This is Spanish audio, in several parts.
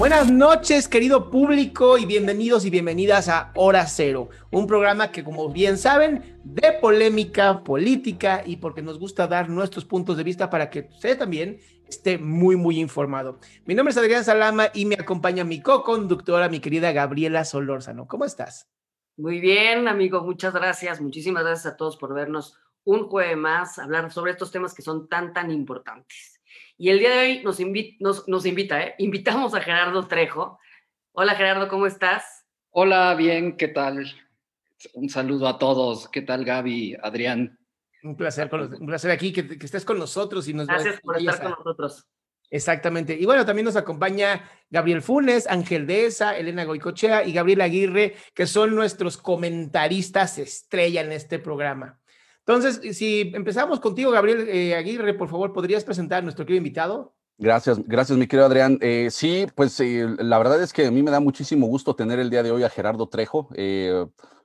Buenas noches, querido público, y bienvenidos y bienvenidas a Hora Cero, un programa que, como bien saben, de polémica política y porque nos gusta dar nuestros puntos de vista para que usted también esté muy, muy informado. Mi nombre es Adrián Salama y me acompaña mi co-conductora, mi querida Gabriela Solórzano. ¿Cómo estás? Muy bien, amigo, muchas gracias. Muchísimas gracias a todos por vernos un jueves más, hablar sobre estos temas que son tan, tan importantes. Y el día de hoy nos, nos, nos invita, ¿eh? invitamos a Gerardo Trejo. Hola Gerardo, ¿cómo estás? Hola, bien, ¿qué tal? Un saludo a todos. ¿Qué tal Gaby, Adrián? Un placer, un placer aquí que, estés con nosotros. Y nos Gracias por estar con nosotros. Exactamente. Y bueno, también nos acompaña Gabriel Funes, Ángel Deza, Elena Goicochea y Gabriel Aguirre, que son nuestros comentaristas estrella en este programa. Entonces, si empezamos contigo, Gabriel eh, Aguirre, por favor, ¿podrías presentar a nuestro querido invitado? Gracias, gracias, mi querido Adrián. Eh, sí, pues eh, la verdad es que a mí me da muchísimo gusto tener el día de hoy a Gerardo Trejo,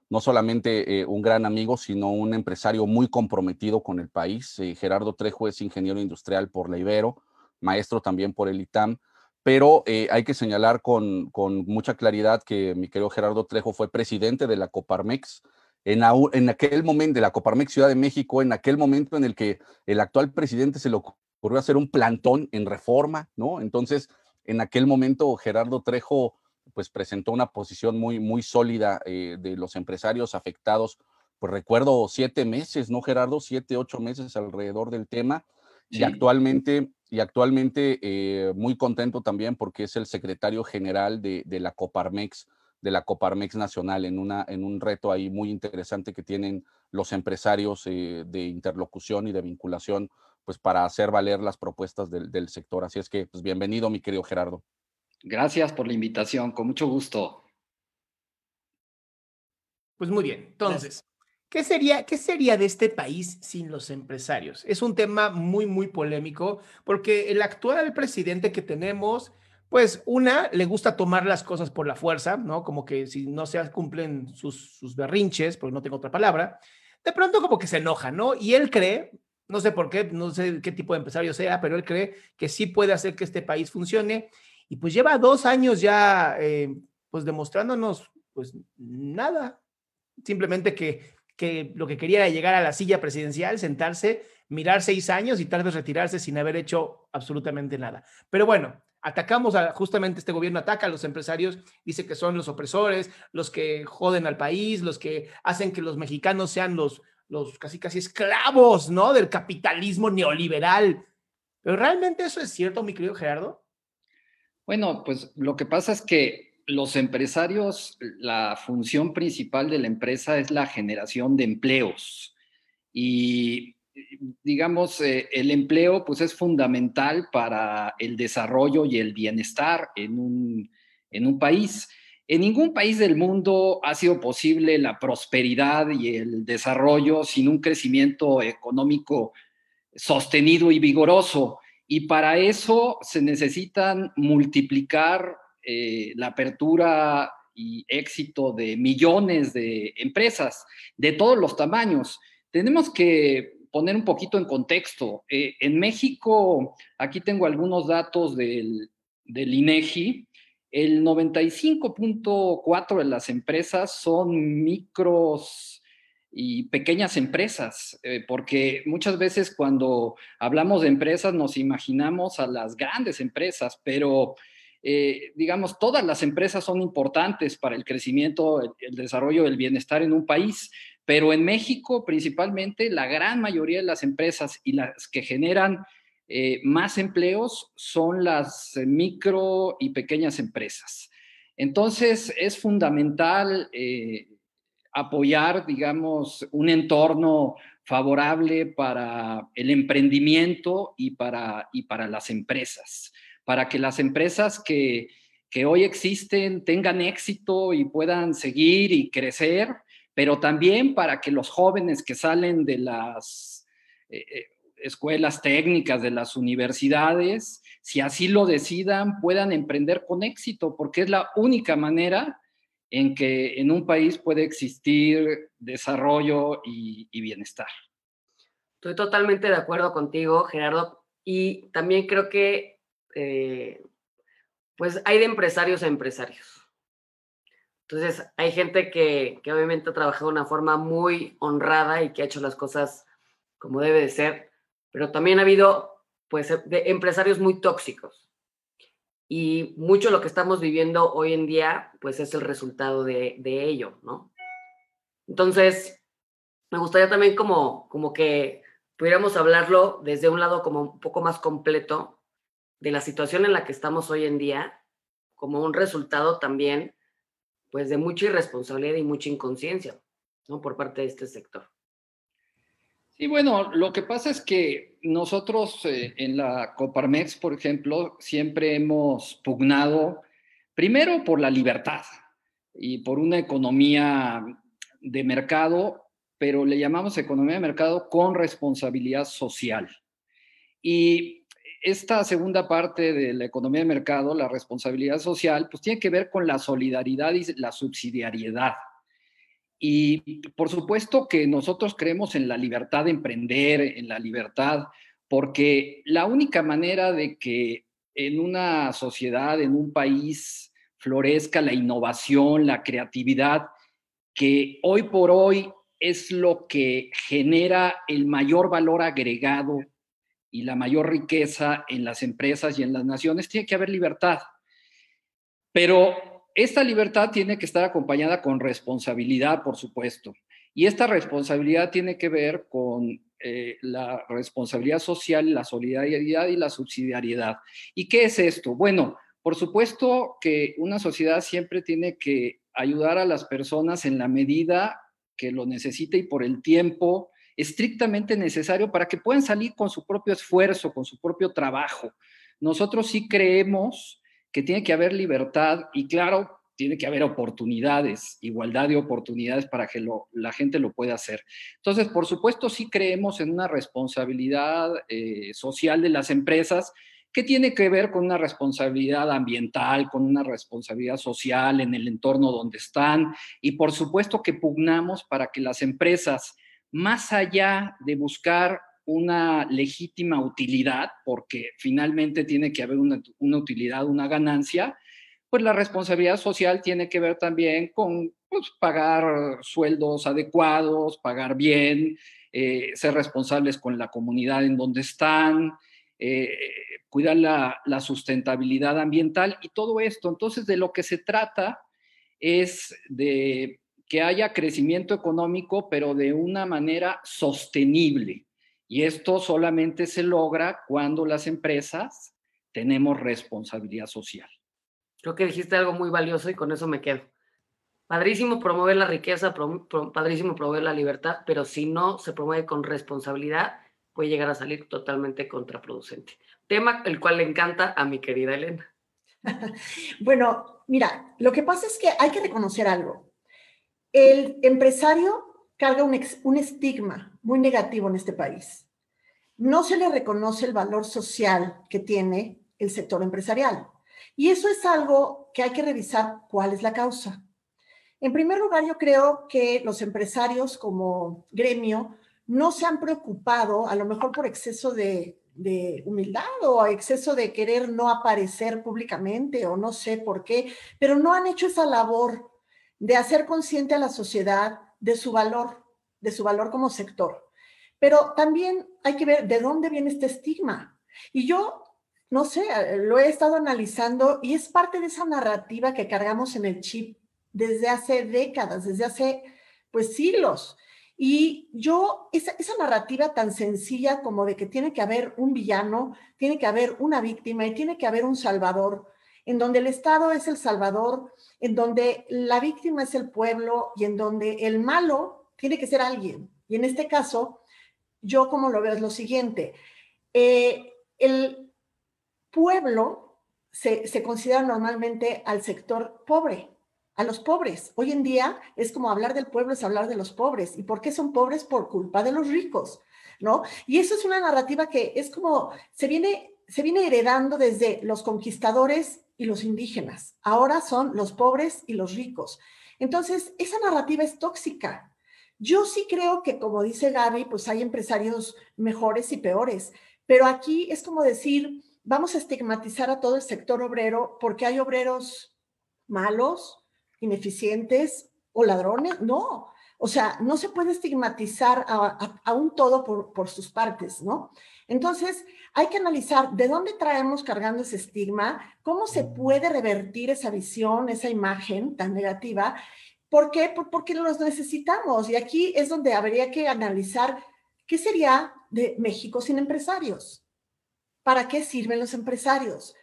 no solamente un gran amigo, sino un empresario muy comprometido con el país. Gerardo Trejo es ingeniero industrial por la Ibero, maestro también por el ITAM, pero hay que señalar con, con mucha claridad que mi querido Gerardo Trejo fue presidente de la Coparmex, en, aquel momento de la Coparmex Ciudad de México, en aquel momento en el que el actual presidente se le ocurrió hacer un plantón en reforma, ¿no? Entonces, en aquel momento Gerardo Trejo pues presentó una posición muy, muy sólida eh, de los empresarios afectados, pues recuerdo siete meses, ¿no, Gerardo? Siete, ocho meses alrededor del tema. Y actualmente, y actualmente eh, muy contento también porque es el secretario general de, de la Coparmex de la Coparmex Nacional en, una, en un reto ahí muy interesante que tienen los empresarios eh, de interlocución y de vinculación, pues para hacer valer las propuestas del, sector. Así es que, pues bienvenido, mi querido Gerardo. Gracias por la invitación, con mucho gusto. Pues muy bien, entonces, ¿qué sería, ¿qué sería de este país sin los empresarios? Es un tema muy, muy polémico porque el actual presidente que tenemos pues una, le gusta tomar las cosas por la fuerza, ¿no? Como que si no se cumplen sus, sus berrinches, porque no tengo otra palabra, de pronto como que se enoja, ¿no? Y él cree, no sé por qué, no sé qué tipo de empresario sea, pero él cree que sí puede hacer que este país funcione. Y pues lleva dos años ya, eh, pues demostrándonos, pues nada. Simplemente que, que lo que quería era llegar a la silla presidencial, sentarse, mirar seis años y tal vez retirarse sin haber hecho absolutamente nada. Pero bueno, atacamos a justamente este gobierno, ataca a los empresarios, dice que son los opresores, los que joden al país, los que hacen que los mexicanos sean los, los casi casi esclavos, ¿no? Del capitalismo neoliberal. Pero realmente eso es cierto, mi querido Gerardo. Bueno, pues lo que pasa es que los empresarios, la función principal de la empresa es la generación de empleos. Y digamos, eh, el empleo pues es fundamental para el desarrollo y el bienestar en un, en un país. En ningún país del mundo ha sido posible la prosperidad y el desarrollo sin un crecimiento económico sostenido y vigoroso. Y para eso se necesitan multiplicar eh, la apertura y éxito de millones de empresas de todos los tamaños. Tenemos que poner un poquito en contexto. Eh, en México, aquí tengo algunos datos del, del INEGI, el 95.4 de las empresas son micros y pequeñas empresas, eh, porque muchas veces cuando hablamos de empresas nos imaginamos a las grandes empresas, pero eh, digamos, todas las empresas son importantes para el crecimiento, el, desarrollo, el bienestar en un país, pero en México, principalmente, la gran mayoría de las empresas y las que generan eh, más empleos son las micro y pequeñas empresas. Entonces, es fundamental eh, apoyar, digamos, un entorno favorable para el emprendimiento y para, y para las empresas, para que las empresas que, que hoy existen tengan éxito y puedan seguir y crecer pero también para que los jóvenes que salen de las eh, eh, escuelas técnicas, de las universidades, si así lo decidan, puedan emprender con éxito, porque es la única manera en que en un país puede existir desarrollo y, bienestar. Estoy totalmente de acuerdo contigo, Gerardo, y también creo que eh, pues hay de empresarios a empresarios. Entonces, hay gente que, que obviamente ha trabajado de una forma muy honrada y que ha hecho las cosas como debe de ser, pero también ha habido, pues, de empresarios muy tóxicos. Y mucho lo que estamos viviendo hoy en día, pues, es el resultado de, de ello, ¿no? Entonces, me gustaría también como, como que pudiéramos hablarlo desde un lado como un poco más completo de la situación en la que estamos hoy en día, como un resultado también pues de mucha irresponsabilidad y mucha inconsciencia, ¿no? Por parte de este sector. Sí, bueno, lo que pasa es que nosotros eh, en la Coparmex, por ejemplo, siempre hemos pugnado primero por la libertad y por una economía de mercado, pero le llamamos economía de mercado con responsabilidad social. Y esta segunda parte de la economía de mercado, la responsabilidad social, pues tiene que ver con la solidaridad y la subsidiariedad. Y por supuesto que nosotros creemos en la libertad de emprender, en la libertad, porque la única manera de que en una sociedad, en un país, florezca la innovación, la creatividad, que hoy por hoy es lo que genera el mayor valor agregado y la mayor riqueza en las empresas y en las naciones, tiene que haber libertad. Pero esta libertad tiene que estar acompañada con responsabilidad, por supuesto. Y esta responsabilidad tiene que ver con eh, la responsabilidad social, la solidaridad y la subsidiariedad. ¿Y qué es esto? Bueno, por supuesto que una sociedad siempre tiene que ayudar a las personas en la medida que lo necesite y por el tiempo estrictamente necesario para que puedan salir con su propio esfuerzo, con su propio trabajo. Nosotros sí creemos que tiene que haber libertad y claro, tiene que haber oportunidades, igualdad de oportunidades para que la gente lo pueda hacer. Entonces, por supuesto, sí creemos en una responsabilidad eh, social de las empresas que tiene que ver con una responsabilidad ambiental, con una responsabilidad social en el entorno donde están y por supuesto que pugnamos para que las empresas más allá de buscar una legítima utilidad, porque finalmente tiene que haber una, utilidad, una ganancia, pues la responsabilidad social tiene que ver también con pues, pagar sueldos adecuados, pagar bien, eh, ser responsables con la comunidad en donde están, eh, cuidar la, la, sustentabilidad ambiental y todo esto. Entonces, de lo que se trata es de que haya crecimiento económico, pero de una manera sostenible. Y esto solamente se logra cuando las empresas tenemos responsabilidad social. Creo que dijiste algo muy valioso y con eso me quedo. Padrísimo promover la riqueza, padrísimo promover la libertad, pero si no se promueve con responsabilidad, puede llegar a salir totalmente contraproducente. Tema el cual le encanta a mi querida Elena. bueno, mira, lo que pasa es que hay que reconocer algo. El empresario carga un, estigma muy negativo en este país. No se le reconoce el valor social que tiene el sector empresarial. Y eso es algo que hay que revisar cuál es la causa. En primer lugar, yo creo que los empresarios como gremio no se han preocupado, a lo mejor por exceso de, humildad o exceso de querer no aparecer públicamente o no sé por qué, pero no han hecho esa labor de hacer consciente a la sociedad de su valor, de su valor como sector. Pero también hay que ver de dónde viene este estigma. Y yo, no sé, lo he estado analizando y es parte de esa narrativa que cargamos en el chip desde hace décadas, desde hace pues siglos. Y yo, esa, esa, narrativa tan sencilla como de que tiene que haber un villano, tiene que haber una víctima y tiene que haber un salvador, en donde el Estado es el salvador, en donde la víctima es el pueblo y en donde el malo tiene que ser alguien. Y en este caso, yo como lo veo es lo siguiente, eh, el pueblo se, se considera normalmente al sector pobre, a los pobres. Hoy en día es como hablar del pueblo, es hablar de los pobres. ¿Y por qué son pobres? Por culpa de los ricos, ¿no? Y eso es una narrativa que es como, se viene, se viene heredando desde los conquistadores y los indígenas. Ahora son los pobres y los ricos. Entonces, esa narrativa es tóxica. Yo sí creo que, como dice Gaby, pues hay empresarios mejores y peores, pero aquí es como decir, vamos a estigmatizar a todo el sector obrero porque hay obreros malos, ineficientes o ladrones. No, o sea, no se puede estigmatizar a, un todo por, por, sus partes, ¿no? Entonces, hay que analizar de dónde traemos cargando ese estigma, cómo se puede revertir esa visión, esa imagen tan negativa. ¿Por qué? Porque los necesitamos. Y aquí es donde habría que analizar qué sería de México sin empresarios. ¿Para qué sirven los empresarios?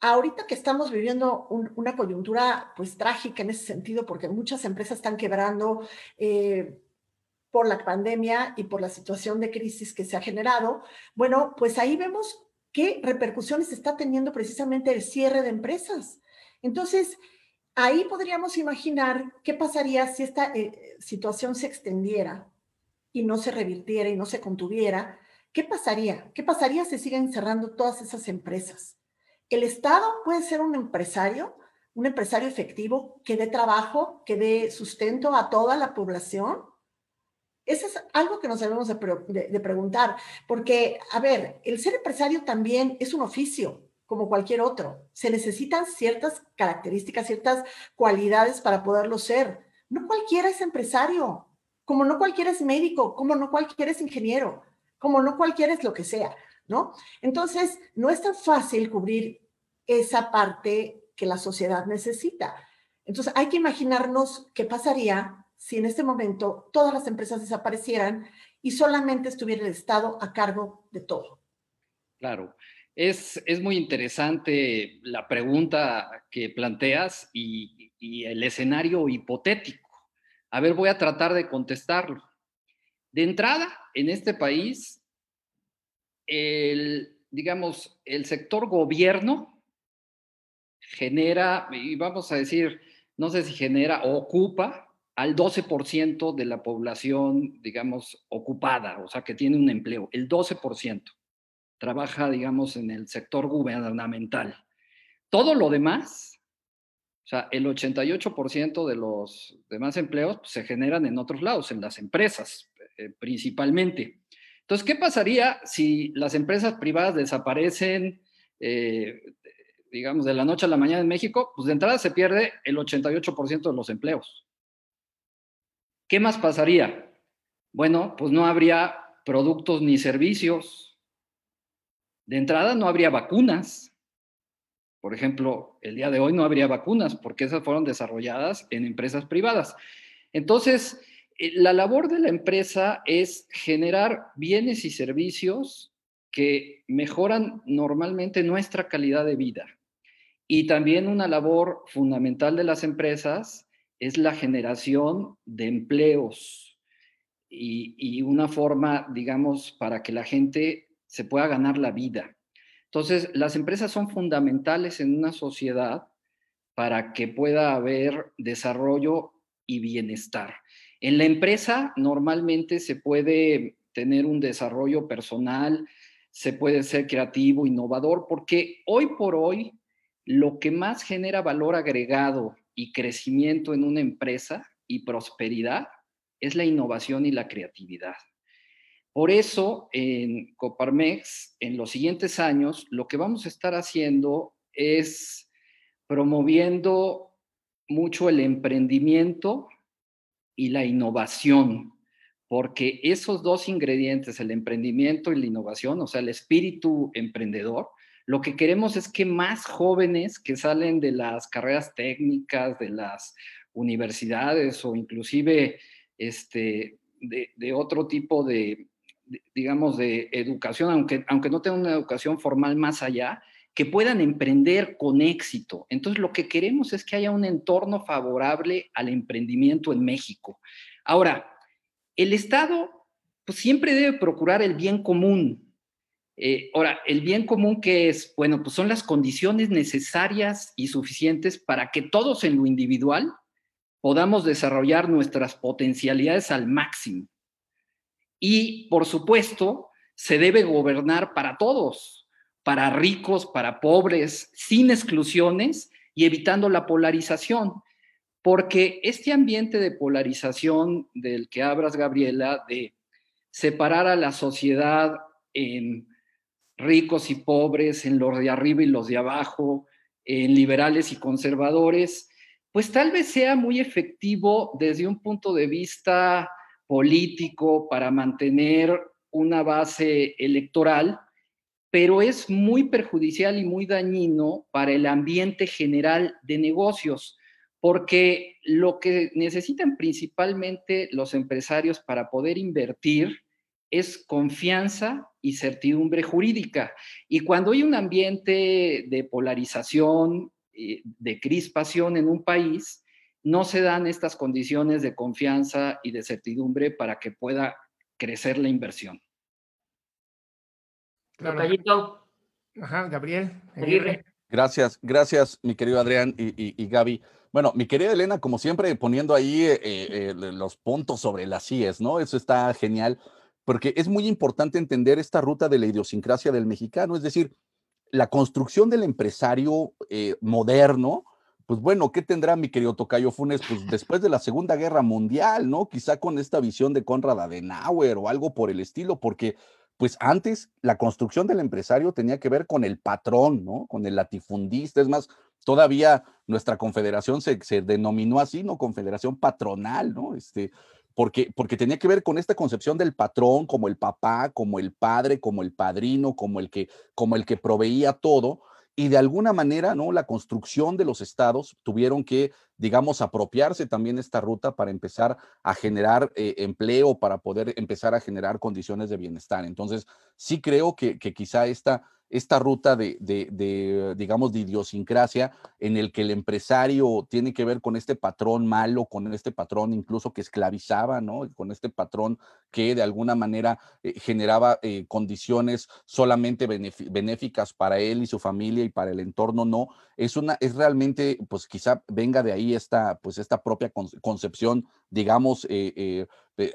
ahorita que estamos viviendo una coyuntura pues trágica en ese sentido, porque muchas empresas están quebrando eh, por la pandemia y por la situación de crisis que se ha generado, bueno, pues ahí vemos qué repercusiones está teniendo precisamente el cierre de empresas. Entonces, ahí podríamos imaginar qué pasaría si esta eh, situación se extendiera y no se revirtiera y no se contuviera. ¿Qué pasaría? ¿Qué pasaría si siguen cerrando todas esas empresas? El Estado puede ser un empresario, un empresario efectivo que dé trabajo, que dé sustento a toda la población. Eso es algo que nos debemos de, preguntar, porque, a ver, el ser empresario también es un oficio, como cualquier otro. Se necesitan ciertas características, ciertas cualidades para poderlo ser. No cualquiera es empresario, como no cualquiera es médico, como no cualquiera es ingeniero, como no cualquiera es lo que sea. ¿no? Entonces, no es tan fácil cubrir esa parte que la sociedad necesita. Entonces, hay que imaginarnos qué pasaría si en este momento todas las empresas desaparecieran y solamente estuviera el Estado a cargo de todo. Claro. Es, es muy interesante la pregunta que planteas y, el escenario hipotético. A ver, voy a tratar de contestarlo. De entrada, en este país el, digamos, el sector gobierno genera, y vamos a decir, no sé si genera o ocupa al 12% de la población, digamos, ocupada, o sea, que tiene un empleo, el 12% trabaja, digamos, en el sector gubernamental. Todo lo demás, o sea, el 88% de los demás empleos pues, se generan en otros lados, en las empresas eh, principalmente. Entonces, ¿qué pasaría si las empresas privadas desaparecen, eh, digamos, de la noche a la mañana en México? Pues de entrada se pierde el 88% de los empleos. ¿Qué más pasaría? Bueno, pues no habría productos ni servicios. De entrada no habría vacunas. Por ejemplo, el día de hoy no habría vacunas porque esas fueron desarrolladas en empresas privadas. Entonces, eh, la labor de la empresa es generar bienes y servicios que mejoran normalmente nuestra calidad de vida. Y también una labor fundamental de las empresas es la generación de empleos y, y, una forma, digamos, para que la gente se pueda ganar la vida. Entonces, las empresas son fundamentales en una sociedad para que pueda haber desarrollo y bienestar. En la empresa normalmente se puede tener un desarrollo personal, se puede ser creativo, innovador, porque hoy por hoy lo que más genera valor agregado y crecimiento en una empresa y prosperidad es la innovación y la creatividad. Por eso, en Coparmex, en los siguientes años, lo que vamos a estar haciendo es promoviendo mucho el emprendimiento y la innovación, porque esos dos ingredientes, el emprendimiento y la innovación, o sea, el espíritu emprendedor, lo que queremos es que más jóvenes que salen de las carreras técnicas, de las universidades o inclusive este, de, otro tipo de, digamos, de educación, aunque, aunque no tengan una educación formal más allá, que puedan emprender con éxito. Entonces, lo que queremos es que haya un entorno favorable al emprendimiento en México. Ahora, el Estado pues, siempre debe procurar el bien común. Eh, ahora, el bien común que es, bueno, pues son las condiciones necesarias y suficientes para que todos en lo individual podamos desarrollar nuestras potencialidades al máximo. Y, por supuesto, se debe gobernar para todos, para ricos, para pobres, sin exclusiones y evitando la polarización. Porque este ambiente de polarización del que hablas, Gabriela, de separar a la sociedad en ricos y pobres, en los de arriba y los de abajo, en liberales y conservadores, pues tal vez sea muy efectivo desde un punto de vista político para mantener una base electoral, pero es muy perjudicial y muy dañino para el ambiente general de negocios, porque lo que necesitan principalmente los empresarios para poder invertir es confianza y certidumbre jurídica. Y cuando hay un ambiente de polarización, eh, de crispación en un país, no se dan estas condiciones de confianza y de certidumbre para que pueda crecer la inversión. Claro. Ajá, Gabriel. Gracias, gracias, mi querido Adrián y, Gaby. Bueno, mi querida Elena, como siempre, poniendo ahí eh, eh, los puntos sobre las CIES, ¿no? Eso está genial, porque es muy importante entender esta ruta de la idiosincrasia del mexicano, es decir, la construcción del empresario eh, moderno, pues bueno, ¿qué tendrá mi querido Tocayo Funes? Pues después de la Segunda Guerra Mundial, ¿no? Quizá con esta visión de Conrad Adenauer o algo por el estilo, porque pues antes la construcción del empresario tenía que ver con el patrón, ¿no? Con el latifundista. Es más, todavía nuestra confederación se, se denominó así, ¿no? Confederación patronal, ¿no? Este, porque, porque tenía que ver con esta concepción del patrón como el papá, como el padre, como el padrino, como el que, como el que proveía todo y de alguna manera, ¿no? La construcción de los estados tuvieron que, digamos, apropiarse también esta ruta para empezar a generar eh, empleo, para poder empezar a generar condiciones de bienestar. Entonces, sí creo que, que quizá esta esta ruta de, de, digamos, de idiosincrasia en el que el empresario tiene que ver con este patrón malo, con este patrón incluso que esclavizaba, ¿no? Con este patrón que de alguna manera eh, generaba eh, condiciones solamente benéficas para él y su familia y para el entorno, no. Es una, es realmente, pues quizá venga de ahí esta, pues esta propia concepción, digamos, eh,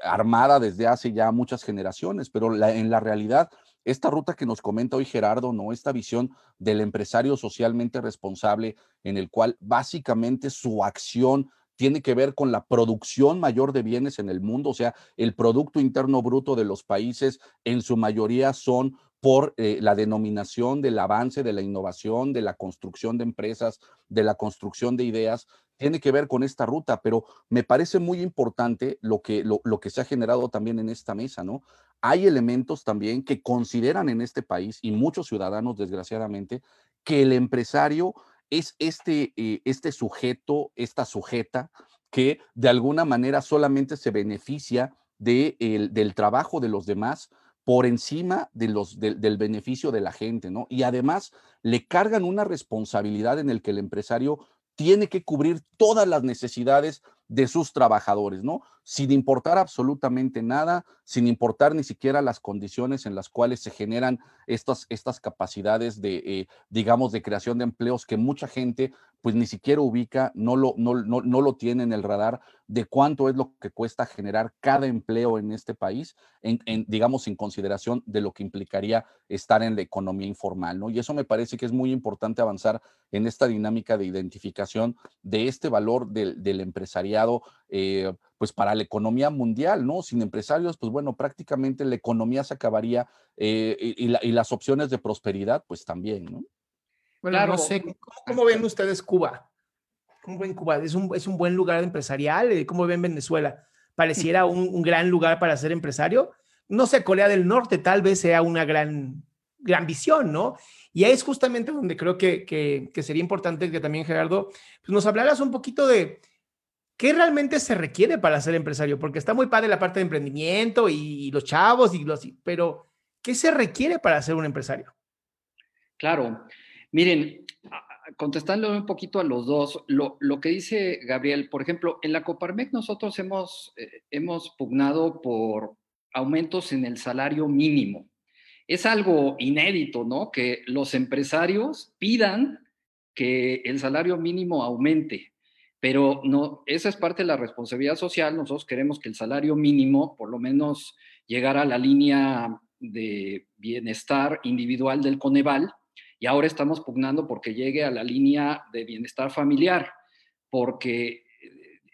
armada desde hace ya muchas generaciones, pero en la realidad esta ruta que nos comenta hoy Gerardo, ¿no? Esta visión del empresario socialmente responsable en el cual básicamente su acción tiene que ver con la producción mayor de bienes en el mundo, o sea, el Producto Interno Bruto de los países en su mayoría son por eh, la denominación del avance, de la innovación, de la construcción de empresas, de la construcción de ideas, tiene que ver con esta ruta, pero me parece muy importante lo que, lo, lo que se ha generado también en esta mesa, ¿no? hay elementos también que consideran en este país y muchos ciudadanos, desgraciadamente, que el empresario es este, eh, este sujeto, esta sujeta, que de alguna manera solamente se beneficia de del trabajo de los demás por encima de los, del beneficio de la gente, ¿no? Y además le cargan una responsabilidad en el que el empresario tiene que cubrir todas las necesidades de sus trabajadores, ¿no? Sin importar absolutamente nada, sin importar ni siquiera las condiciones en las cuales se generan estas, estas capacidades de, eh, digamos, de creación de empleos que mucha gente pues ni siquiera ubica, no lo, no, no, lo tiene en el radar de cuánto es lo que cuesta generar cada empleo en este país, en, digamos, sin consideración de lo que implicaría estar en la economía informal, ¿no? Y eso me parece que es muy importante avanzar en esta dinámica de identificación de este valor del, del empresariado, eh, pues para la economía mundial, ¿no? Sin empresarios, pues bueno, prácticamente la economía se acabaría eh, y, y las opciones de prosperidad, pues también, ¿no? Bueno, no sé, ¿cómo, ven ustedes Cuba? ¿Cómo ven Cuba? ¿Es un, es un buen lugar empresarial? Eh, ¿Cómo ven Venezuela? ¿Pareciera un, gran lugar para ser empresario? No sé, Corea del Norte tal vez sea una gran, gran visión, ¿no? Y ahí es justamente donde creo que, que, sería importante que también, Gerardo, pues nos hablaras un poquito de qué realmente se requiere para ser empresario, porque está muy padre la parte de emprendimiento y, y los chavos, y los, pero ¿qué se requiere para ser un empresario? Claro, Miren, contestándole un poquito a los dos, lo, que dice Gabriel, por ejemplo, en la Coparmec nosotros hemos, eh, hemos pugnado por aumentos en el salario mínimo. Es algo inédito, ¿no? Que los empresarios pidan que el salario mínimo aumente, pero no, esa es parte de la responsabilidad social. Nosotros queremos que el salario mínimo, por lo menos, llegara a la línea de bienestar individual del Coneval, y ahora estamos pugnando porque llegue a la línea de bienestar familiar, porque,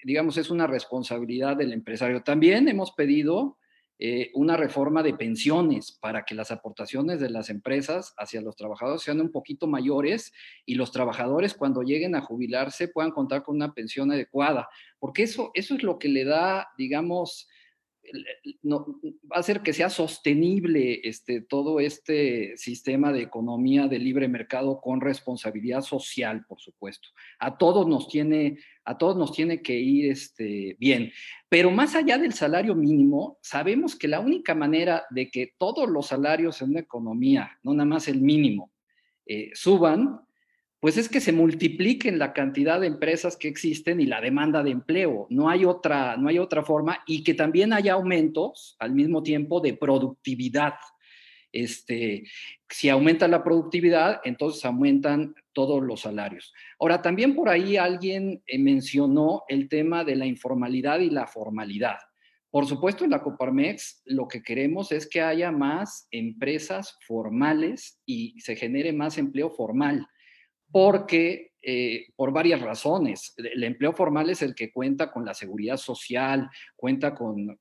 digamos, es una responsabilidad del empresario. También hemos pedido eh, una reforma de pensiones para que las aportaciones de las empresas hacia los trabajadores sean un poquito mayores y los trabajadores cuando lleguen a jubilarse puedan contar con una pensión adecuada, porque eso, eso es lo que le da, digamos, no, va a hacer que sea sostenible este, todo este sistema de economía de libre mercado con responsabilidad social, por supuesto. A todos nos tiene, a todos nos tiene que ir este, bien. Pero más allá del salario mínimo, sabemos que la única manera de que todos los salarios en una economía, no nada más el mínimo, eh, suban, pues es que se multipliquen la cantidad de empresas que existen y la demanda de empleo. No hay otra, no hay otra forma y que también haya aumentos al mismo tiempo de productividad. Este, si aumenta la productividad, entonces aumentan todos los salarios. Ahora, también por ahí alguien eh, mencionó el tema de la informalidad y la formalidad. Por supuesto, en la Coparmex lo que queremos es que haya más empresas formales y se genere más empleo formal porque eh, por varias razones. El empleo formal es el que cuenta con la seguridad social, cuenta con,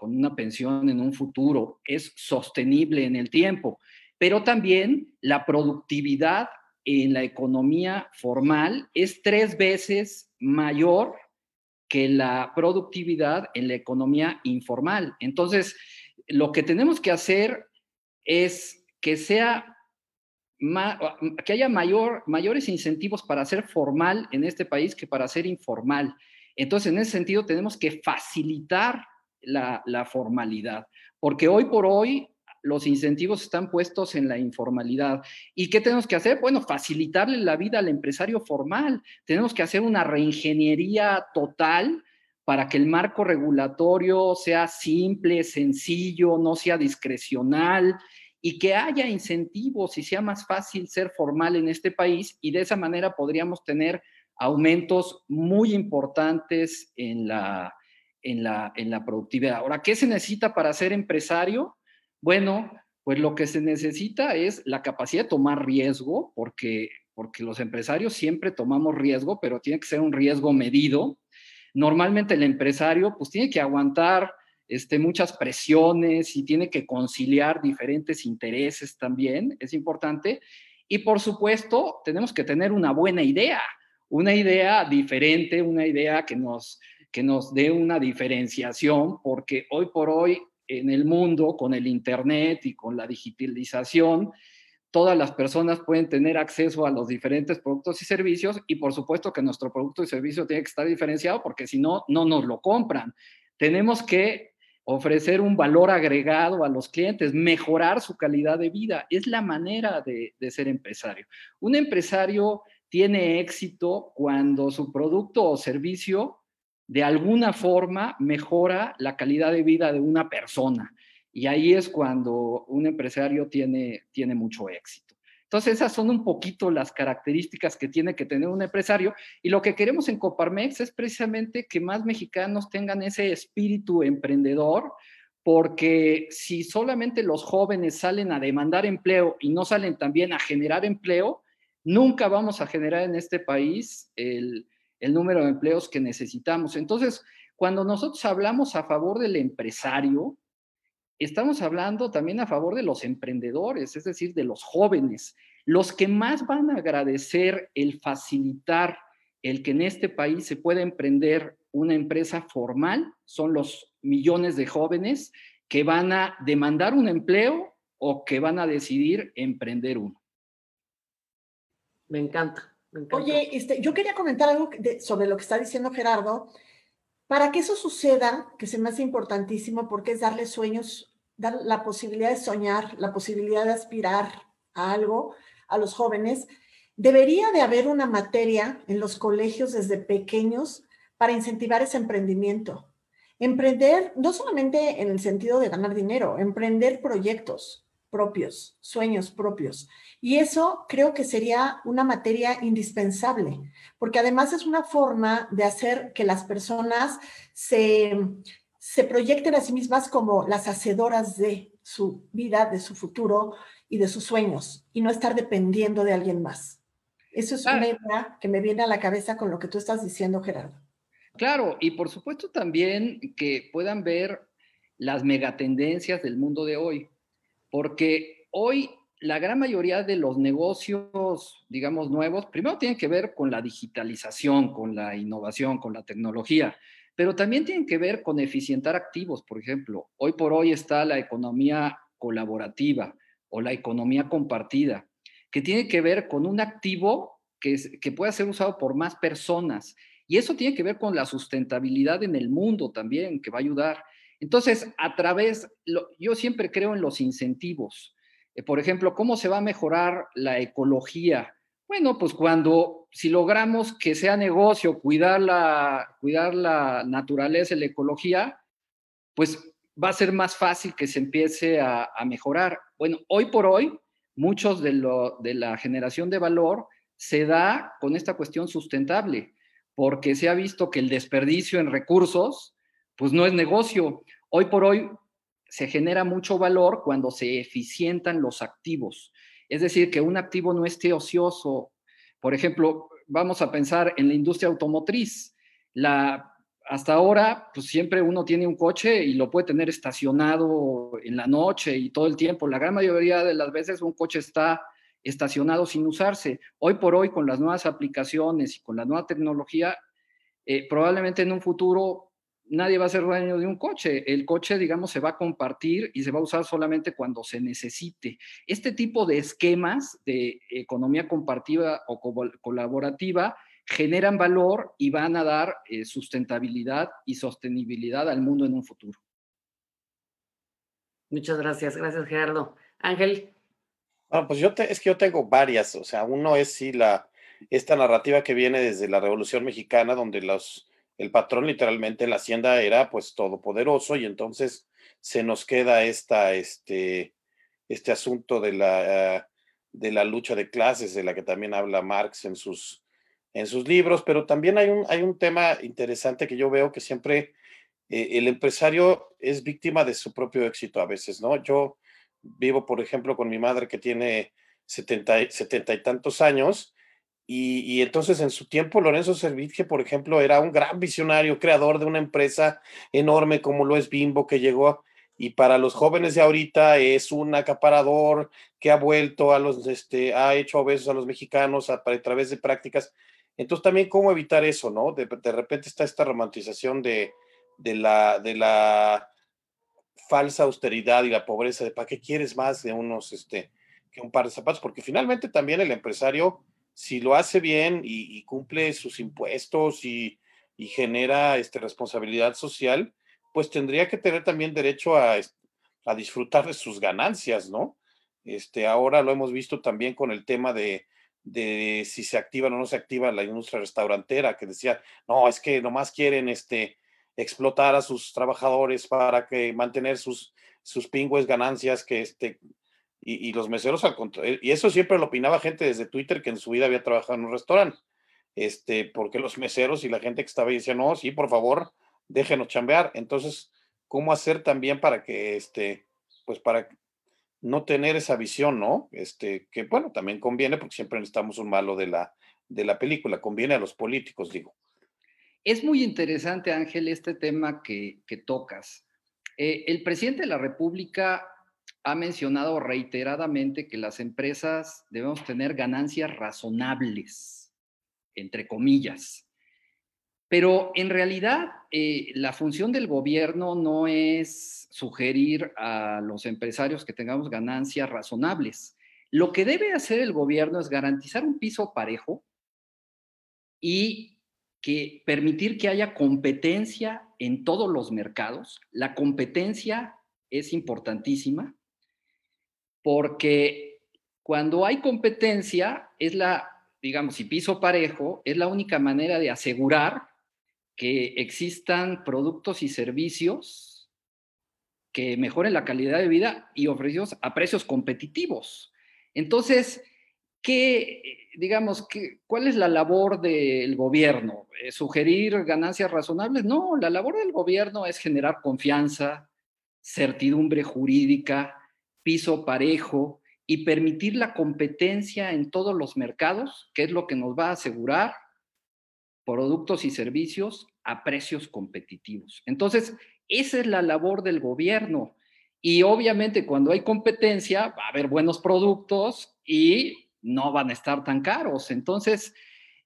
una pensión en un futuro, es sostenible en el tiempo, pero también la productividad en la economía formal es tres veces mayor que la productividad en la economía informal. Entonces, lo que tenemos que hacer es que sea que haya mayor, mayores incentivos para ser formal en este país que para ser informal. Entonces, en ese sentido, tenemos que facilitar la, la formalidad, porque hoy por hoy los incentivos están puestos en la informalidad. ¿Y qué tenemos que hacer? Bueno, facilitarle la vida al empresario formal. Tenemos que hacer una reingeniería total para que el marco regulatorio sea simple, sencillo, no sea discrecional, y que haya incentivos y sea más fácil ser formal en este país y de esa manera podríamos tener aumentos muy importantes en la, en la, en la productividad. Ahora, ¿qué se necesita para ser empresario? Bueno, pues lo que se necesita es la capacidad de tomar riesgo, porque, porque los empresarios siempre tomamos riesgo, pero tiene que ser un riesgo medido. Normalmente el empresario pues tiene que aguantar este, muchas presiones y tiene que conciliar diferentes intereses también, es importante. Y por supuesto, tenemos que tener una buena idea, una idea diferente, una idea que nos, que nos dé una diferenciación, porque hoy por hoy en el mundo, con el Internet y con la digitalización, todas las personas pueden tener acceso a los diferentes productos y servicios y por supuesto que nuestro producto y servicio tiene que estar diferenciado porque si no, no nos lo compran. Tenemos que ofrecer un valor agregado a los clientes, mejorar su calidad de vida. Es la manera de, ser empresario. Un empresario tiene éxito cuando su producto o servicio de alguna forma mejora la calidad de vida de una persona. Y ahí es cuando un empresario tiene, tiene mucho éxito. Entonces, esas son un poquito las características que tiene que tener un empresario. Y lo que queremos en Coparmex es precisamente que más mexicanos tengan ese espíritu emprendedor, porque si solamente los jóvenes salen a demandar empleo y no salen también a generar empleo, nunca vamos a generar en este país el, el número de empleos que necesitamos. Entonces, cuando nosotros hablamos a favor del empresario, estamos hablando también a favor de los emprendedores, es decir, de los jóvenes. Los que más van a agradecer el facilitar el que en este país se pueda emprender una empresa formal son los millones de jóvenes que van a demandar un empleo o que van a decidir emprender uno. Me encanta. Me encanta. Oye, este, yo quería comentar algo sobre lo que está diciendo Gerardo. Para que eso suceda, que se me hace importantísimo porque es darle sueños, dar la posibilidad de soñar, la posibilidad de aspirar a algo a los jóvenes, debería de haber una materia en los colegios desde pequeños para incentivar ese emprendimiento. Emprender no solamente en el sentido de ganar dinero, emprender proyectos, propios, sueños propios. Y eso creo que sería una materia indispensable, porque además es una forma de hacer que las personas se, se proyecten a sí mismas como las hacedoras de su vida, de su futuro y de sus sueños, y no estar dependiendo de alguien más. Eso es una idea que me viene a la cabeza con lo que tú estás diciendo, Gerardo. Claro, y por supuesto también que puedan ver las megatendencias del mundo de hoy, porque hoy la gran mayoría de los negocios, digamos, nuevos, primero tienen que ver con la digitalización, con la innovación, con la tecnología, pero también tienen que ver con eficientar activos, por ejemplo. Hoy por hoy está la economía colaborativa o la economía compartida, que tiene que ver con un activo que, que pueda ser usado por más personas. Y eso tiene que ver con la sustentabilidad en el mundo también, que va a ayudar. Entonces, a través, yo siempre creo en los incentivos. Eh, por ejemplo, ¿cómo se va a mejorar la ecología? Bueno, pues cuando, si logramos que sea negocio cuidar la, cuidar la naturaleza y la ecología, pues va a ser más fácil que se empiece a, mejorar. Bueno, hoy por hoy, muchos de, lo, de la generación de valor se da con esta cuestión sustentable, porque se ha visto que el desperdicio en recursos, pues no es negocio. Hoy por hoy se genera mucho valor cuando se eficientan los activos. Es decir, que un activo no esté ocioso. Por ejemplo, vamos a pensar en la industria automotriz. La, hasta ahora, pues siempre uno tiene un coche y lo puede tener estacionado en la noche y todo el tiempo. La gran mayoría de las veces un coche está estacionado sin usarse. Hoy por hoy, con las nuevas aplicaciones y con la nueva tecnología, eh, probablemente en un futuro nadie va a ser dueño de un coche. El coche, digamos, se va a compartir y se va a usar solamente cuando se necesite. Este tipo de esquemas de economía compartida o colaborativa generan valor y van a dar eh, sustentabilidad y sostenibilidad al mundo en un futuro. Muchas gracias, gracias Gerardo. Ángel. Bueno, pues yo es que yo tengo varias, o sea, uno es sí la esta narrativa que viene desde la Revolución Mexicana, donde los el patrón literalmente en la hacienda era pues todopoderoso y entonces se nos queda esta, este, este asunto de la, de la lucha de clases de la que también habla Marx en sus, en sus libros, pero también hay un, hay un tema interesante que yo veo que siempre eh, el empresario es víctima de su propio éxito a veces, ¿no? Yo vivo, por ejemplo, con mi madre que tiene setenta y tantos años y, entonces en su tiempo Lorenzo Servitje, por ejemplo, era un gran visionario, creador de una empresa enorme como lo es Bimbo, que llegó y para los jóvenes de ahorita es un acaparador que ha vuelto a los, este, ha hecho obesos a los mexicanos a, través de prácticas. Entonces también cómo evitar eso, ¿no? De, de repente está esta romantización de, de, la, de la falsa austeridad y la pobreza, de para qué quieres más de unos, este, que un par de zapatos, porque finalmente también el empresario si lo hace bien y, cumple sus impuestos y, genera este, responsabilidad social, pues tendría que tener también derecho a, disfrutar de sus ganancias, ¿no? Este, ahora lo hemos visto también con el tema de, de si se activa o no se activa la industria restaurantera, que decía, no, es que nomás quieren este, explotar a sus trabajadores para que mantener sus, sus pingües ganancias que, este, y, los meseros al contrario, y eso siempre lo opinaba gente desde Twitter que en su vida había trabajado en un restaurante, este, porque los meseros y la gente que estaba ahí decían, no, sí, por favor, déjenos chambear. Entonces, ¿cómo hacer también para que, este, pues para no tener esa visión, ¿no? Este, que bueno, también conviene, porque siempre necesitamos un malo de la, de la película, conviene a los políticos, digo. Es muy interesante, Ángel, este tema que, que tocas. Eh, el presidente de la República ha mencionado reiteradamente que las empresas debemos tener ganancias razonables, entre comillas. Pero en realidad eh, la función del gobierno no es sugerir a los empresarios que tengamos ganancias razonables. Lo que debe hacer el gobierno es garantizar un piso parejo y que permitir que haya competencia en todos los mercados. La competencia es importantísima porque cuando hay competencia, es la, digamos, y piso parejo, es la única manera de asegurar que existan productos y servicios que mejoren la calidad de vida y ofrecidos a precios competitivos. Entonces, ¿qué, digamos, qué, cuál es la labor del gobierno? ¿Sugerir ganancias razonables? No, la labor del gobierno es generar confianza, certidumbre jurídica, piso parejo y permitir la competencia en todos los mercados, que es lo que nos va a asegurar productos y servicios a precios competitivos. Entonces, esa es la labor del gobierno. Y obviamente cuando hay competencia va a haber buenos productos y no van a estar tan caros. Entonces,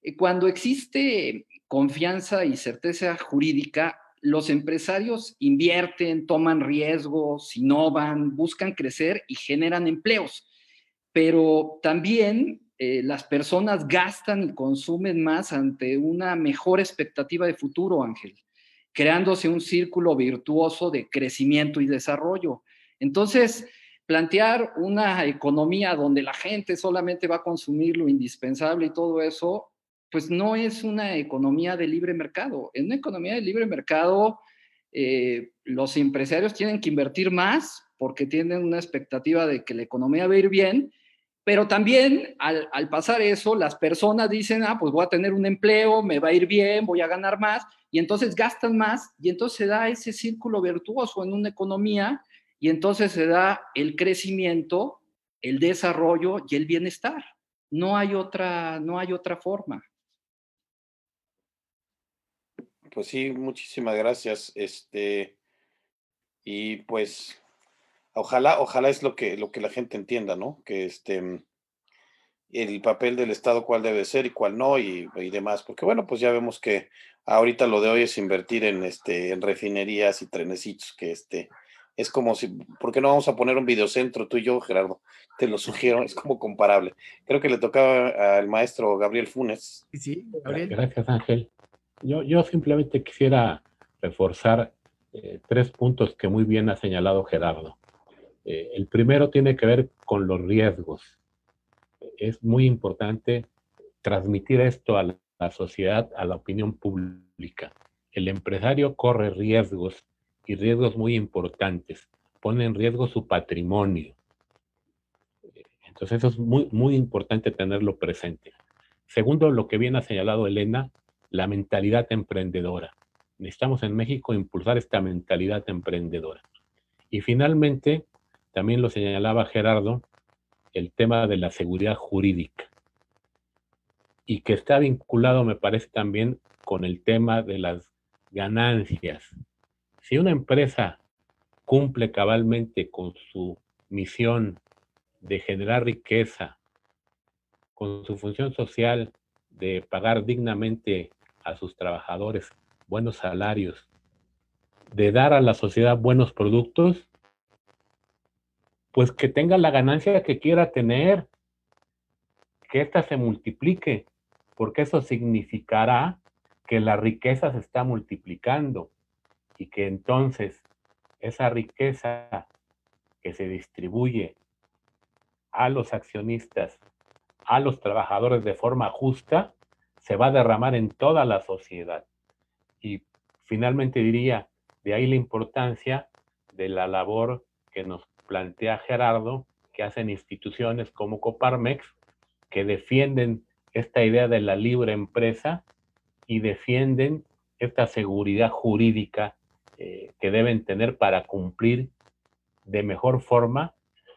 eh, cuando existe confianza y certeza jurídica, los empresarios invierten, toman riesgos, innovan, buscan crecer y generan empleos. Pero también eh, las personas gastan y consumen más ante una mejor expectativa de futuro, Ángel, creándose un círculo virtuoso de crecimiento y desarrollo. Entonces, plantear una economía donde la gente solamente va a consumir lo indispensable y todo eso, pues no es una economía de libre mercado. En una economía de libre mercado, eh, los empresarios tienen que invertir más porque tienen una expectativa de que la economía va a ir bien, pero también al, al, pasar eso, las personas dicen, ah, pues voy a tener un empleo, me va a ir bien, voy a ganar más, y entonces gastan más, y entonces se da ese círculo virtuoso en una economía, y entonces se da el crecimiento, el desarrollo y el bienestar. No hay otra, no hay otra forma. Pues sí, muchísimas gracias. Este, y pues, ojalá, ojalá es lo que, lo que la gente entienda, ¿no? Que este, el papel del Estado, cuál debe ser y cuál no, y, y, demás. Porque bueno, pues ya vemos que ahorita lo de hoy es invertir en este, en refinerías y trenecitos, que este, es como si, ¿por qué no vamos a poner un videocentro tú y yo, Gerardo? Te lo sugiero, es como comparable. Creo que le tocaba al maestro Gabriel Funes. Sí, Gabriel. Gracias, Ángel. Yo, yo simplemente quisiera reforzar eh, tres puntos que muy bien ha señalado Gerardo. Eh, el primero tiene que ver con los riesgos. Es muy importante transmitir esto a la, sociedad, a la opinión pública. El empresario corre riesgos y riesgos muy importantes. Pone en riesgo su patrimonio. Entonces eso es muy, muy importante tenerlo presente. Segundo, lo que bien ha señalado Elena, la mentalidad emprendedora. Necesitamos en México impulsar esta mentalidad emprendedora. Y finalmente, también lo señalaba Gerardo, el tema de la seguridad jurídica. Y que está vinculado, me parece, también con el tema de las ganancias. Si una empresa cumple cabalmente con su misión de generar riqueza, con su función social de pagar dignamente a sus trabajadores buenos salarios, de dar a la sociedad buenos productos, pues que tenga la ganancia que quiera tener, que ésta se multiplique, porque eso significará que la riqueza se está multiplicando y que entonces esa riqueza que se distribuye a los accionistas, a los trabajadores de forma justa, se va a derramar en toda la sociedad. Y finalmente diría, de ahí la importancia de la labor que nos plantea Gerardo, que hacen instituciones como Coparmex, que defienden esta idea de la libre empresa y defienden esta seguridad jurídica eh, que deben tener para cumplir de mejor forma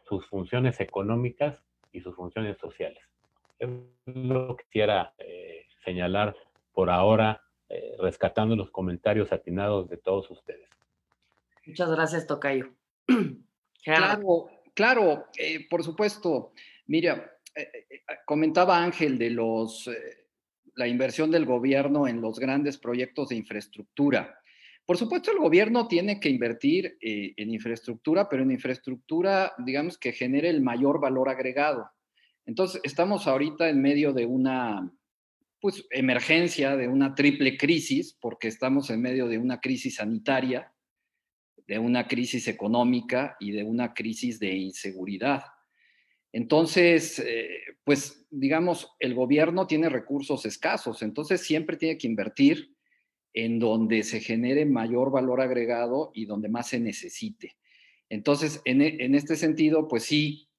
sus funciones económicas y sus funciones sociales. Es lo que quisiera eh, señalar por ahora, eh, rescatando los comentarios atinados de todos ustedes. Muchas gracias, Tocayo. claro, claro, eh, por supuesto. Mira, eh, eh, comentaba Ángel de los, eh, la inversión del gobierno en los grandes proyectos de infraestructura. Por supuesto, el gobierno tiene que invertir en infraestructura, pero en infraestructura, digamos, que genere el mayor valor agregado. Entonces, estamos ahorita en medio de una pues, emergencia, de una triple crisis, porque estamos en medio de una crisis sanitaria, de una crisis económica y de una crisis de inseguridad. Entonces, eh, pues digamos, el gobierno tiene recursos escasos, entonces siempre tiene que invertir en donde se genere mayor valor agregado y donde más se necesite. Entonces, en, en este sentido, pues sí,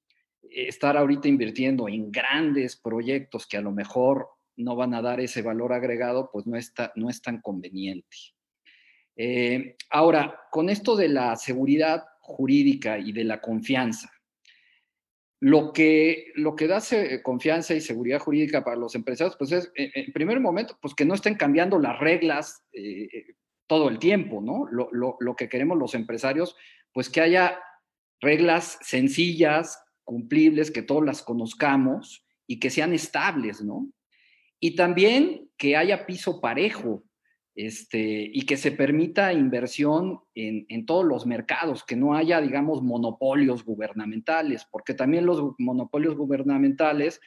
estar ahorita invirtiendo en grandes proyectos que a lo mejor no van a dar ese valor agregado, pues no, está, no es tan conveniente. Eh, ahora, con esto de la seguridad jurídica y de la confianza, lo que, lo que da confianza y seguridad jurídica para los empresarios, pues es, en primer momento, pues que no estén cambiando las reglas eh, todo el tiempo, ¿no? Lo, lo, que queremos los empresarios, pues que haya reglas sencillas, cumplibles, que todos las conozcamos y que sean estables, ¿no? Y también que haya piso parejo, este, y que se permita inversión en, en, todos los mercados, que no haya, digamos, monopolios gubernamentales, porque también los monopolios gubernamentales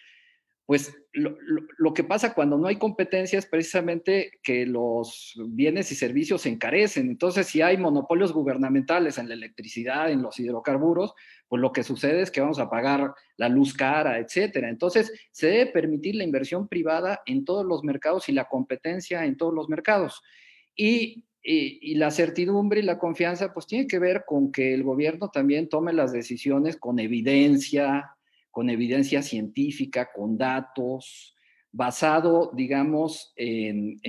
pues lo, que pasa cuando no hay competencia es precisamente que los bienes y servicios se encarecen. Entonces, si hay monopolios gubernamentales en la electricidad, en los hidrocarburos, pues lo que sucede es que vamos a pagar la luz cara, etcétera. Entonces, se debe permitir la inversión privada en todos los mercados y la competencia en todos los mercados. Y la certidumbre y la confianza, pues tiene que ver con que el gobierno también tome las decisiones con evidencia, con evidencia científica, con datos, basado, digamos, en,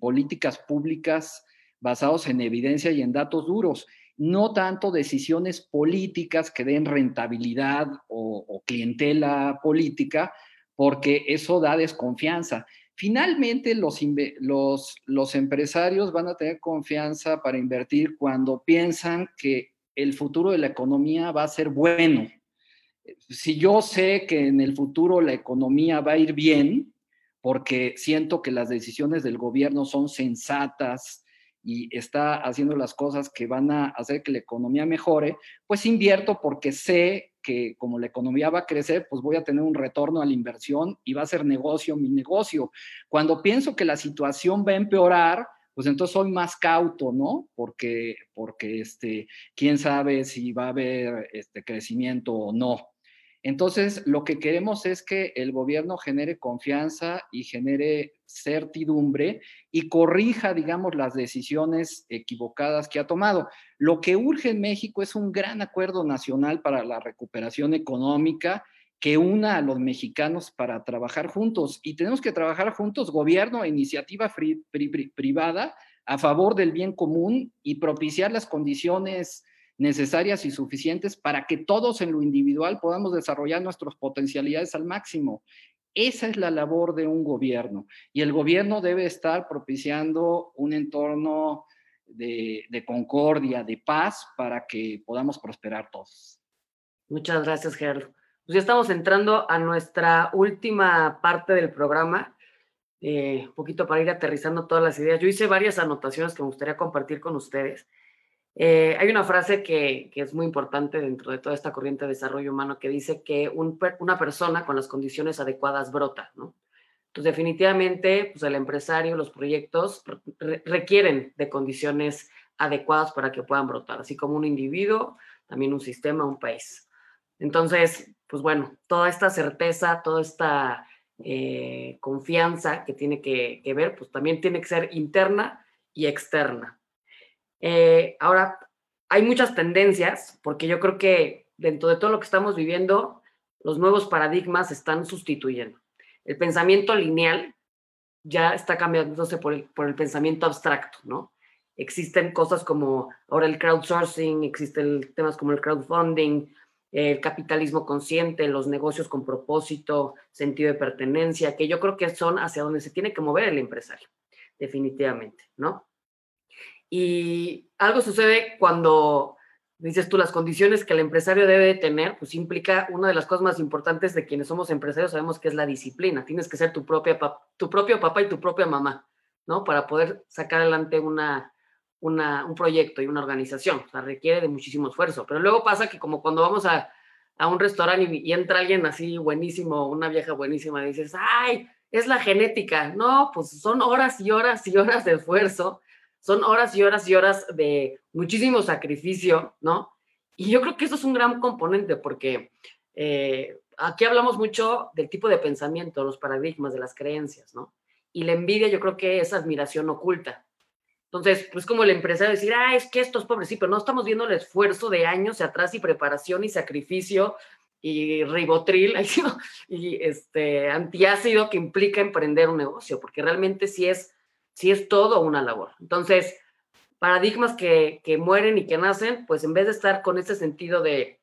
políticas públicas basados en evidencia y en datos duros, no tanto decisiones políticas que den rentabilidad o, clientela política, porque eso da desconfianza. Finalmente, los, empresarios van a tener confianza para invertir cuando piensan que el futuro de la economía va a ser bueno, si yo sé que en el futuro la economía va a ir bien, porque siento que las decisiones del gobierno son sensatas y está haciendo las cosas que van a hacer que la economía mejore, pues invierto porque sé que como la economía va a crecer, pues voy a tener un retorno a la inversión y va a ser negocio mi negocio. Cuando pienso que la situación va a empeorar, pues entonces soy más cauto, ¿no? Porque, porque este, quién sabe si va a haber este crecimiento o no. Entonces, lo que queremos es que el gobierno genere confianza y genere certidumbre y corrija, digamos, las decisiones equivocadas que ha tomado. Lo que urge en México es un gran acuerdo nacional para la recuperación económica que una a los mexicanos para trabajar juntos. Y tenemos que trabajar juntos, gobierno e iniciativa privada, a favor del bien común y propiciar las condiciones necesarias y suficientes para que todos en lo individual podamos desarrollar nuestras potencialidades al máximo. Esa es la labor de un gobierno y el gobierno debe estar propiciando un entorno de, concordia, de paz, para que podamos prosperar todos. Muchas gracias, Gerardo. Pues ya estamos entrando a nuestra última parte del programa, eh, un poquito para ir aterrizando todas las ideas. Yo hice varias anotaciones que me gustaría compartir con ustedes. Eh, hay una frase que, es muy importante dentro de toda esta corriente de desarrollo humano que dice que una persona con las condiciones adecuadas brota, ¿no? Entonces, definitivamente, pues el empresario, los proyectos requieren de condiciones adecuadas para que puedan brotar, así como un individuo, también un sistema, un país. Entonces, pues bueno, toda esta certeza, toda esta eh, confianza que tiene que ver, pues también tiene que ser interna y externa. Eh, ahora, hay muchas tendencias, porque yo creo que dentro de todo lo que estamos viviendo, los nuevos paradigmas están sustituyendo. El pensamiento lineal ya está cambiándose por el, por el pensamiento abstracto, ¿no? Existen cosas como ahora el crowdsourcing, existen temas como el crowdfunding, el capitalismo consciente, los negocios con propósito, sentido de pertenencia, que yo creo que son hacia donde se tiene que mover el empresario, definitivamente, ¿no? Y algo sucede cuando dices tú las condiciones que el empresario debe tener, pues implica una de las cosas más importantes de quienes somos empresarios, sabemos que es la disciplina. Tienes que ser tu, propia, tu propio papá y tu propia mamá, ¿no? Para poder sacar adelante una, una, un proyecto y una organización. O sea, requiere de muchísimo esfuerzo. Pero luego pasa que como cuando vamos a, a un restaurante y, y, entra alguien así buenísimo, una vieja buenísima, dices, ay, es la genética. No, pues son horas y horas y horas de esfuerzo son horas y horas y horas de muchísimo sacrificio, ¿no? Y yo creo que eso es un gran componente porque eh, aquí hablamos mucho del tipo de pensamiento, los paradigmas, de las creencias, ¿no? Y la envidia yo creo que es admiración oculta. Entonces, pues como el empresario decir, ah, es que esto es pobre, sí, pero no estamos viendo el esfuerzo de años atrás y preparación y sacrificio y ribotril y este antiácido que implica emprender un negocio, porque realmente sí es sí es todo una labor. Entonces, paradigmas que, mueren y que nacen, pues en vez de estar con ese sentido de,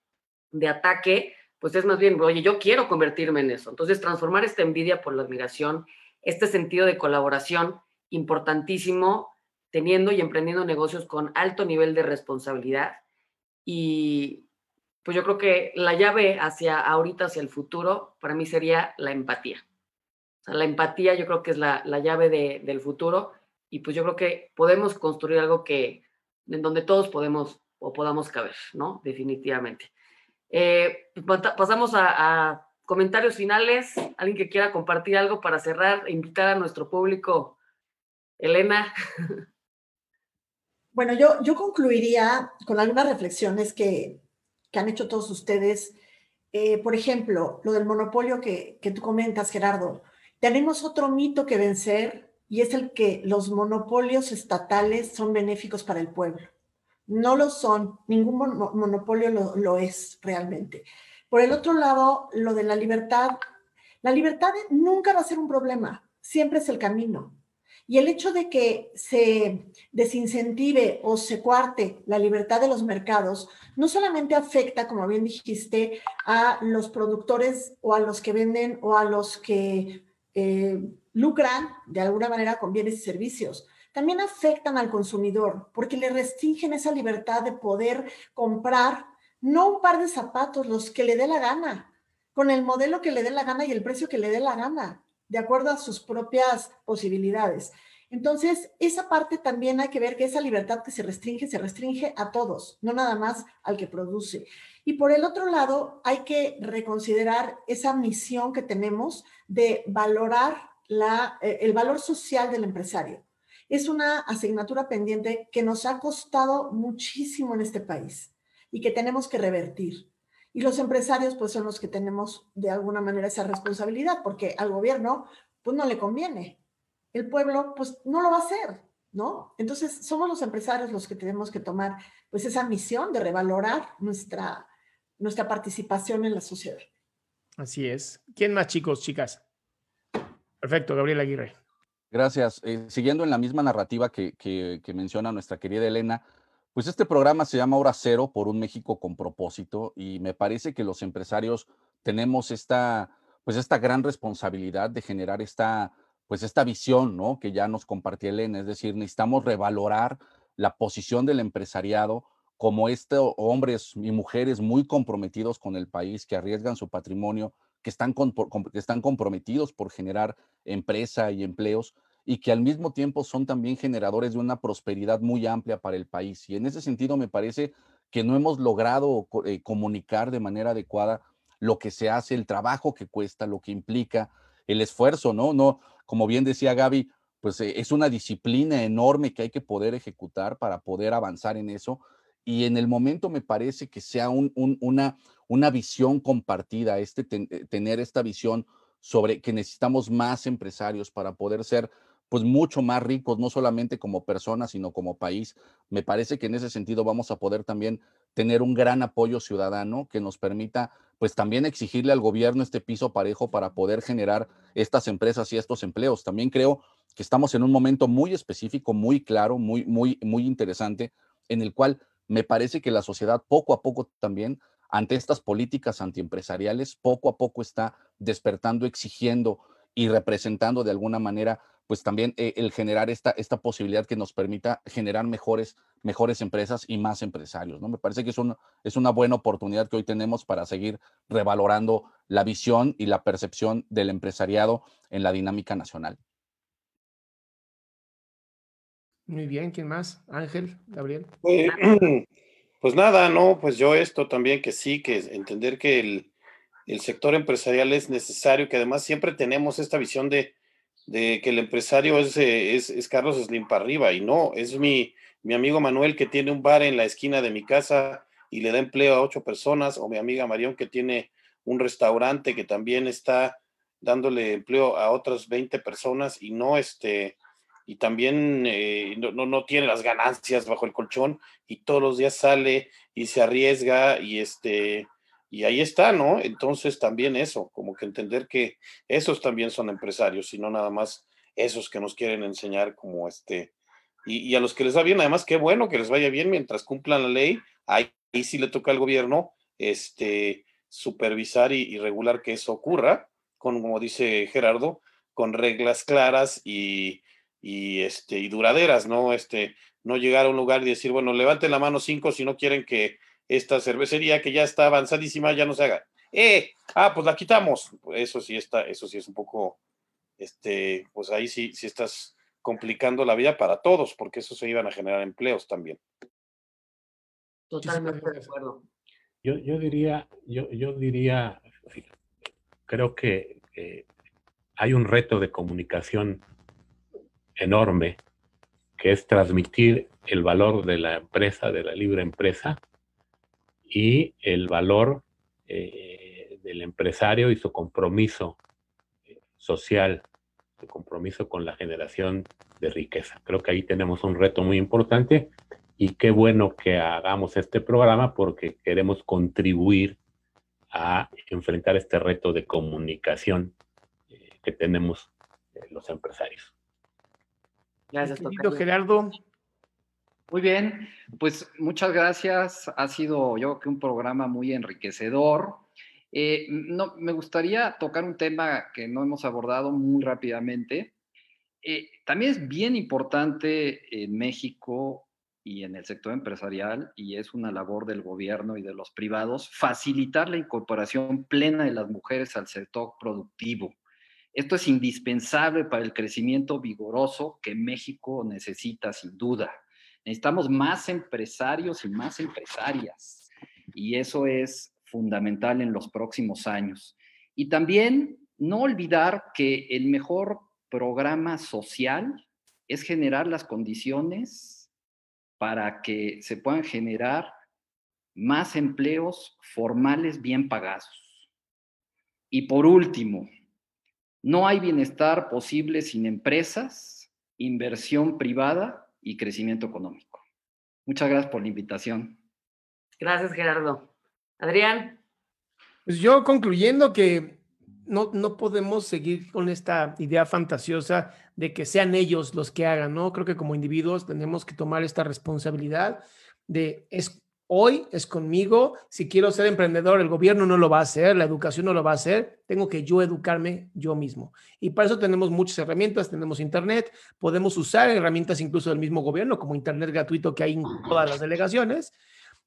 ataque, pues es más bien, oye, yo quiero convertirme en eso. Entonces, transformar esta envidia por la admiración, este sentido de colaboración importantísimo, teniendo y emprendiendo negocios con alto nivel de responsabilidad. Y pues yo creo que la llave hacia ahorita, hacia el futuro, para mí sería la empatía. O sea, la empatía yo creo que es la, la llave de, del futuro y pues yo creo que podemos construir algo que en donde todos podemos o podamos caber, ¿no? Definitivamente. Eh, pues, pasamos a, comentarios finales. ¿Alguien que quiera compartir algo para cerrar e invitar a nuestro público? Elena. Bueno, yo, yo concluiría con algunas reflexiones que, que han hecho todos ustedes. Eh, por ejemplo, lo del monopolio que, que tú comentas, Gerardo. Tenemos otro mito que vencer y es el que los monopolios estatales son benéficos para el pueblo. No lo son, ningún monopolio lo, es realmente. Por el otro lado, lo de la libertad, la libertad nunca va a ser un problema, siempre es el camino. Y el hecho de que se desincentive o se cuarte la libertad de los mercados no solamente afecta, como bien dijiste, a los productores o a los que venden o a los que eh, lucran de alguna manera con bienes y servicios. También afectan al consumidor porque le restringen esa libertad de poder comprar no un par de zapatos, los que le dé la gana, con el modelo que le dé la gana y el precio que le dé la gana, de acuerdo a sus propias posibilidades. Entonces, esa parte también hay que ver que esa libertad que se restringe, se restringe a todos, no nada más al que produce. Y por el otro lado, hay que reconsiderar esa misión que tenemos de valorar eh, el valor social del empresario. Es una asignatura pendiente que nos ha costado muchísimo en este país y que tenemos que revertir. Y los empresarios, pues, son los que tenemos de alguna manera esa responsabilidad, porque al gobierno, pues, no le conviene. El pueblo, pues, no lo va a hacer, ¿no? Entonces, somos los empresarios los que tenemos que tomar, pues, esa misión de revalorar nuestra, nuestra participación en la sociedad. Así es. ¿Quién más, chicos, chicas? Perfecto, Gabriel Aguirre. Gracias. Eh, siguiendo en la misma narrativa que, menciona nuestra querida Elena, pues este programa se llama Hora Cero por un México con propósito y me parece que los empresarios tenemos esta, pues esta gran responsabilidad de generar esta, pues esta visión, ¿no? Que ya nos compartió Elena, es decir, necesitamos revalorar la posición del empresariado como estos hombres y mujeres muy comprometidos con el país, que arriesgan su patrimonio que están, que están comprometidos por generar empresa y empleos y que al mismo tiempo son también generadores de una prosperidad muy amplia para el país. Y en ese sentido me parece que no hemos logrado eh, comunicar de manera adecuada lo que se hace, el trabajo que cuesta, lo que implica, el esfuerzo, ¿no? No, como bien decía Gaby, pues eh, es una disciplina enorme que hay que poder ejecutar para poder avanzar en eso. Y en el momento me parece que sea un, una, una visión compartida, este eh, tener esta visión sobre que necesitamos más empresarios para poder ser pues mucho más ricos, no solamente como personas, sino como país. Me parece que en ese sentido vamos a poder también tener un gran apoyo ciudadano que nos permita pues también exigirle al gobierno este piso parejo para poder generar estas empresas y estos empleos. También creo que estamos en un momento muy específico, muy claro, muy, muy, muy interesante, en el cual me parece que la sociedad poco a poco también ante estas políticas antiempresariales, poco a poco está despertando, exigiendo y representando de alguna manera, pues también eh, el generar esta, esta posibilidad que nos permita generar mejores, mejores empresas y más empresarios. ¿no? Me parece que es, es una buena oportunidad que hoy tenemos para seguir revalorando la visión y la percepción del empresariado en la dinámica nacional. Muy bien, ¿quién más? Ángel, Gabriel. Pues, Pues nada, no, pues yo esto también que sí, que entender que el, sector empresarial es necesario, que además siempre tenemos esta visión de, que el empresario es, es, es, Carlos Slim para arriba, y no, es mi, mi amigo Manuel que tiene un bar en la esquina de mi casa y le da empleo a ocho personas, o mi amiga Marión que tiene un restaurante que también está dándole empleo a otras 20 personas y no este y también eh, no, no, tiene las ganancias bajo el colchón y todos los días sale y se arriesga y este y ahí está, ¿no? Entonces también eso, como que entender que esos también son empresarios y no nada más esos que nos quieren enseñar como este y, a los que les va bien, además qué bueno que les vaya bien mientras cumplan la ley, ahí, sí le toca al gobierno este supervisar y, regular que eso ocurra, con, como dice Gerardo, con reglas claras y, y, este, y duraderas, ¿no? Este, no llegar a un lugar y decir, bueno, levanten la mano cinco si no quieren que esta cervecería que ya está avanzadísima ya no se haga. ¡Eh! Ah, pues la quitamos. Eso sí está, eso sí es un poco, este, pues ahí sí, sí estás complicando la vida para todos, porque eso se iban a generar empleos también. Totalmente de acuerdo. Yo, yo diría, yo, yo diría, creo que hay un reto de comunicación enorme, que es transmitir el valor de la empresa, de la libre empresa, y el valor eh, del empresario y su compromiso eh, social, su compromiso con la generación de riqueza. Creo que ahí tenemos un reto muy importante y qué bueno que hagamos este programa porque queremos contribuir a enfrentar este reto de comunicación eh, que tenemos eh, los empresarios. Gracias, Gerardo. Muy bien, pues muchas gracias. Ha sido yo creo que un programa muy enriquecedor. Eh, no, me gustaría tocar un tema que no hemos abordado muy rápidamente. también es bien importante en México y en el sector empresarial, y es una labor del gobierno y de los privados, facilitar la incorporación plena de las mujeres al sector productivo. Esto es indispensable para el crecimiento vigoroso que México necesita sin duda. Necesitamos más empresarios y más empresarias, y eso es fundamental en los próximos años. Y también no olvidar que el mejor programa social es generar las condiciones para que se puedan generar más empleos formales bien pagados. Y por último, no hay bienestar posible sin empresas, inversión privada y crecimiento económico. Muchas gracias por la invitación. Gracias, Gerardo. Adrián. Pues yo concluyendo que no, no podemos seguir con esta idea fantasiosa de que sean ellos los que hagan, ¿no? Creo que como individuos tenemos que tomar esta responsabilidad de es hoy es conmigo, si quiero ser emprendedor, el gobierno no lo va a hacer, la educación no lo va a hacer, tengo que yo educarme yo mismo. Y para eso tenemos muchas herramientas, tenemos internet, podemos usar herramientas incluso del mismo gobierno, como internet gratuito que hay en todas las delegaciones.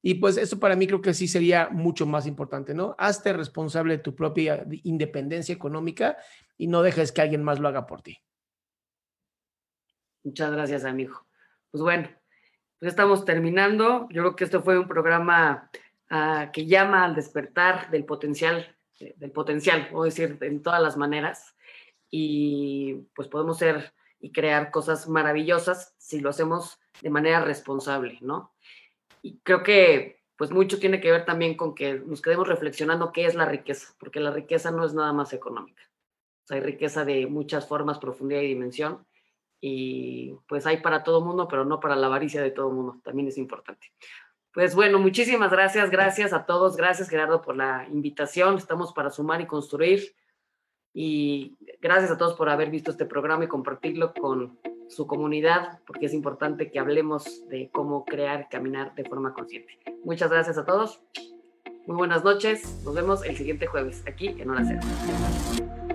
Y pues eso para mí creo que sí sería mucho más importante, ¿no? Hazte responsable de tu propia independencia económica y no dejes que alguien más lo haga por ti. Muchas gracias, amigo. Pues bueno, pues estamos terminando. Yo creo que este fue un programa ah, que llama al despertar del potencial, eh, del potencial, puedo decir, en todas las maneras. Y pues podemos ser y crear cosas maravillosas si lo hacemos de manera responsable, ¿no? Y creo que pues mucho tiene que ver también con que nos quedemos reflexionando qué es la riqueza, porque la riqueza no es nada más económica. hay riqueza de muchas formas, profundidad y dimensión. Y pues hay para todo mundo, pero no para la avaricia de todo mundo. También es importante. Pues bueno, muchísimas gracias, gracias a todos, gracias Gerardo por la invitación. Estamos para sumar y construir. Y gracias a todos por haber visto este programa y compartirlo con su comunidad, porque es importante que hablemos de cómo crear caminar de forma consciente. Muchas gracias a todos. Muy buenas noches. Nos vemos el siguiente jueves aquí en Hora Cero.